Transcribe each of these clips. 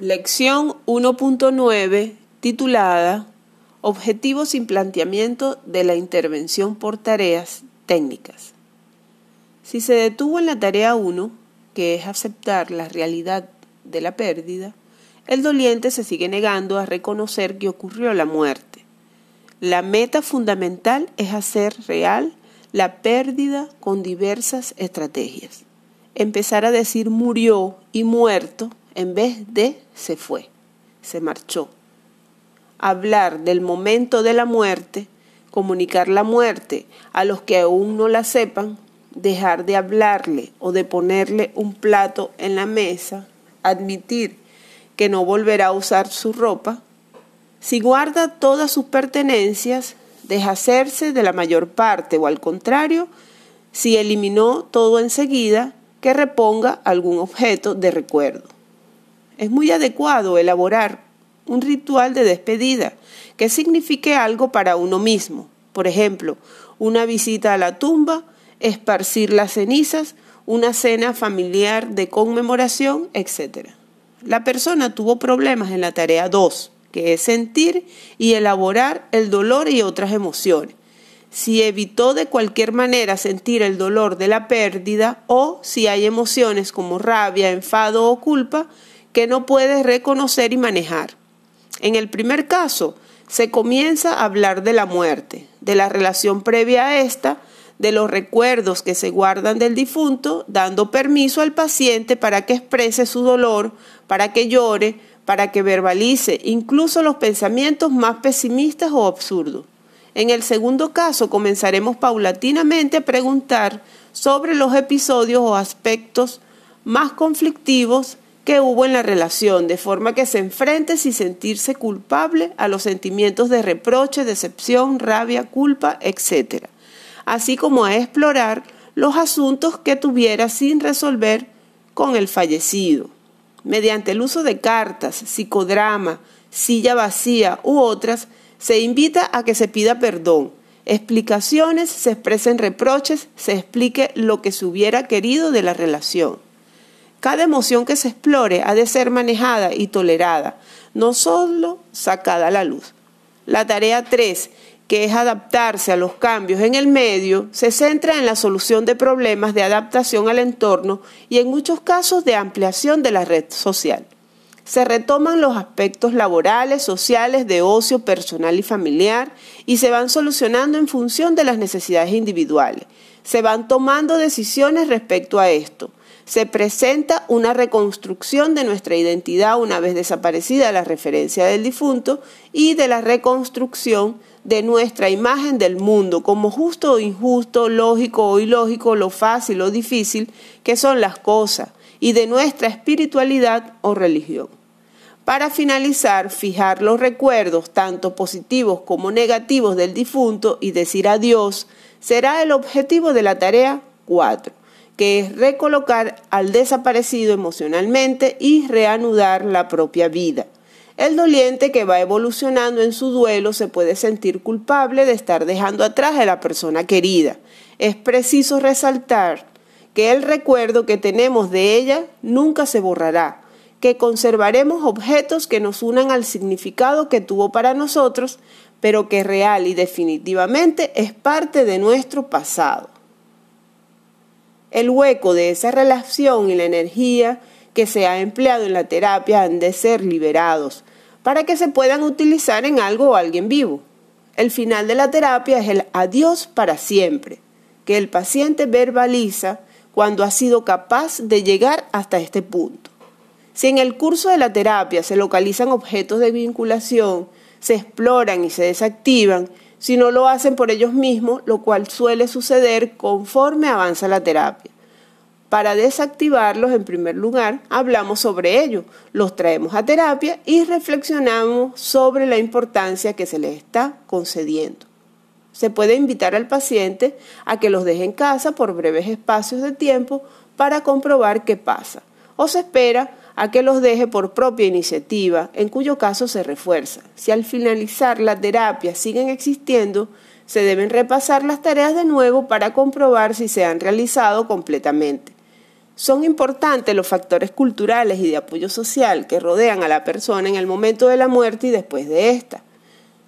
Lección 1.9 titulada Objetivos sin planteamiento de la intervención por tareas técnicas. Si se detuvo en la tarea 1, que es aceptar la realidad de la pérdida, el doliente se sigue negando a reconocer que ocurrió la muerte. La meta fundamental es hacer real la pérdida con diversas estrategias. Empezar a decir murió y muerto en vez de se fue, se marchó. Hablar del momento de la muerte, comunicar la muerte a los que aún no la sepan, dejar de hablarle o de ponerle un plato en la mesa, admitir que no volverá a usar su ropa, si guarda todas sus pertenencias, deshacerse de la mayor parte o al contrario, si eliminó todo enseguida, que reponga algún objeto de recuerdo. Es muy adecuado elaborar un ritual de despedida que signifique algo para uno mismo, por ejemplo, una visita a la tumba, esparcir las cenizas, una cena familiar de conmemoración, etc. La persona tuvo problemas en la tarea 2, que es sentir y elaborar el dolor y otras emociones. Si evitó de cualquier manera sentir el dolor de la pérdida o si hay emociones como rabia, enfado o culpa que no puede reconocer y manejar. En el primer caso, se comienza a hablar de la muerte, de la relación previa a esta, de los recuerdos que se guardan del difunto, dando permiso al paciente para que exprese su dolor, para que llore, para que verbalice incluso los pensamientos más pesimistas o absurdos. En el segundo caso comenzaremos paulatinamente a preguntar sobre los episodios o aspectos más conflictivos que hubo en la relación, de forma que se enfrente sin sentirse culpable a los sentimientos de reproche, decepción, rabia, culpa, etc., así como a explorar los asuntos que tuviera sin resolver con el fallecido mediante el uso de cartas, psicodrama, silla vacía u otras, se invita a que se pida perdón, explicaciones, se expresen reproches, se explique lo que se hubiera querido de la relación. Cada emoción que se explore ha de ser manejada y tolerada, no solo sacada a la luz. La tarea 3 que es adaptarse a los cambios en el medio, se centra en la solución de problemas de adaptación al entorno y en muchos casos de ampliación de la red social. Se retoman los aspectos laborales, sociales, de ocio personal y familiar y se van solucionando en función de las necesidades individuales. Se van tomando decisiones respecto a esto. Se presenta una reconstrucción de nuestra identidad una vez desaparecida la referencia del difunto y de la reconstrucción de nuestra imagen del mundo como justo o injusto, lógico o ilógico, lo fácil o difícil que son las cosas, y de nuestra espiritualidad o religión. Para finalizar, fijar los recuerdos, tanto positivos como negativos del difunto y decir adiós, será el objetivo de la tarea 4, que es recolocar al desaparecido emocionalmente y reanudar la propia vida. El doliente que va evolucionando en su duelo se puede sentir culpable de estar dejando atrás a la persona querida. Es preciso resaltar que el recuerdo que tenemos de ella nunca se borrará, que conservaremos objetos que nos unan al significado que tuvo para nosotros, pero que real y definitivamente es parte de nuestro pasado. El hueco de esa relación y la energía que se ha empleado en la terapia han de ser liberados para que se puedan utilizar en algo o alguien vivo. El final de la terapia es el adiós para siempre, que el paciente verbaliza cuando ha sido capaz de llegar hasta este punto. Si en el curso de la terapia se localizan objetos de vinculación, se exploran y se desactivan, si no lo hacen por ellos mismos, lo cual suele suceder conforme avanza la terapia. Para desactivarlos, en primer lugar, hablamos sobre ello, los traemos a terapia y reflexionamos sobre la importancia que se les está concediendo. Se puede invitar al paciente a que los deje en casa por breves espacios de tiempo para comprobar qué pasa, o se espera a que los deje por propia iniciativa, en cuyo caso se refuerza. Si al finalizar la terapia siguen existiendo, se deben repasar las tareas de nuevo para comprobar si se han realizado completamente. Son importantes los factores culturales y de apoyo social que rodean a la persona en el momento de la muerte y después de esta.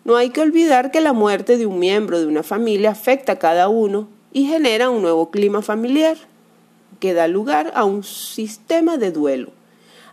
No hay que olvidar que la muerte de un miembro de una familia afecta a cada uno y genera un nuevo clima familiar que da lugar a un sistema de duelo.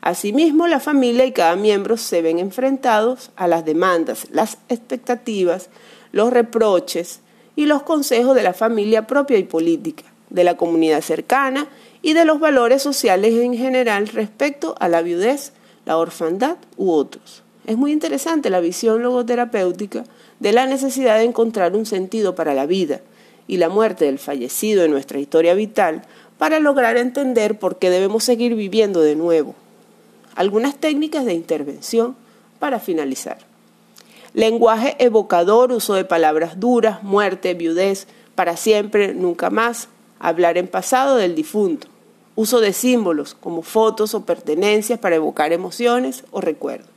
Asimismo, la familia y cada miembro se ven enfrentados a las demandas, las expectativas, los reproches y los consejos de la familia propia y política, de la comunidad cercana y de los valores sociales en general respecto a la viudez, la orfandad u otros. Es muy interesante la visión logoterapéutica de la necesidad de encontrar un sentido para la vida y la muerte del fallecido en nuestra historia vital para lograr entender por qué debemos seguir viviendo de nuevo. Algunas técnicas de intervención para finalizar. Lenguaje evocador, uso de palabras duras, muerte, viudez, para siempre, nunca más, hablar en pasado del difunto. Uso de símbolos como fotos o pertenencias para evocar emociones o recuerdos,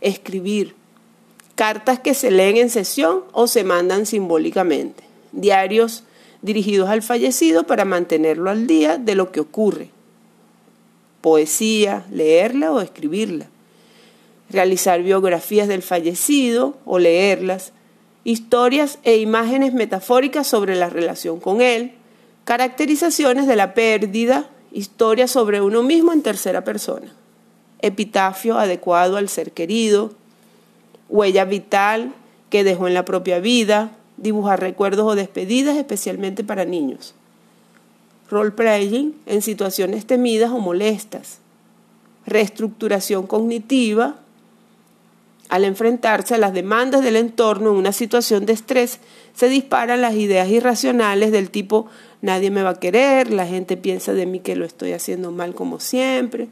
escribir, cartas que se leen en sesión o se mandan simbólicamente, diarios dirigidos al fallecido para mantenerlo al día de lo que ocurre, poesía, leerla o escribirla, realizar biografías del fallecido o leerlas, historias e imágenes metafóricas sobre la relación con él, caracterizaciones de la pérdida, historia sobre uno mismo en tercera persona, epitafio adecuado al ser querido, huella vital que dejó en la propia vida, dibujar recuerdos o despedidas especialmente para niños, role-playing en situaciones temidas o molestas, reestructuración cognitiva, al enfrentarse a las demandas del entorno en una situación de estrés, se disparan las ideas irracionales del tipo nadie me va a querer, la gente piensa de mí que lo estoy haciendo mal como siempre.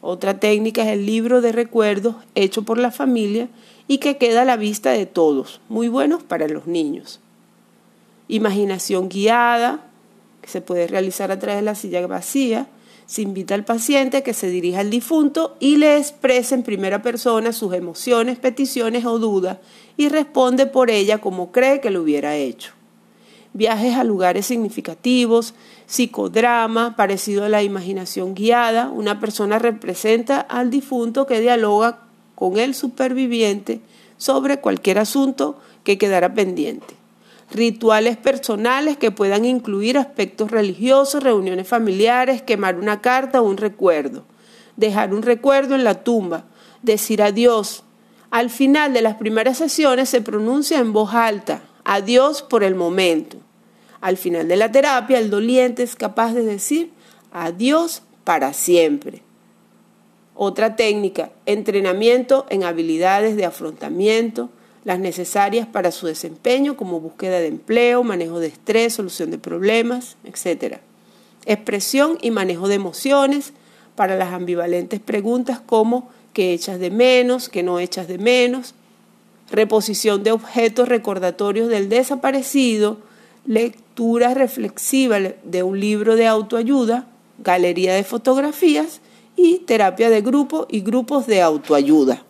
Otra técnica es el libro de recuerdos hecho por la familia y que queda a la vista de todos, muy buenos para los niños. Imaginación guiada, que se puede realizar a través de la silla vacía. Se invita al paciente que se dirija al difunto y le exprese en primera persona sus emociones, peticiones o dudas y responde por ella como cree que lo hubiera hecho viajes a lugares significativos, psicodrama, parecido a la imaginación guiada. Una persona representa al difunto que dialoga con el superviviente sobre cualquier asunto que quedara pendiente. Rituales personales que puedan incluir aspectos religiosos, reuniones familiares, quemar una carta o un recuerdo, dejar un recuerdo en la tumba, decir adiós. Al final de las primeras sesiones se pronuncia en voz alta, adiós por el momento. Al final de la terapia, el doliente es capaz de decir adiós para siempre. Otra técnica, entrenamiento en habilidades de afrontamiento, las necesarias para su desempeño como búsqueda de empleo, manejo de estrés, solución de problemas, etc. Expresión y manejo de emociones para las ambivalentes preguntas como qué echas de menos, qué no echas de menos, reposición de objetos recordatorios del desaparecido, lectura reflexiva de un libro de autoayuda, galería de fotografías y terapia de grupo y grupos de autoayuda.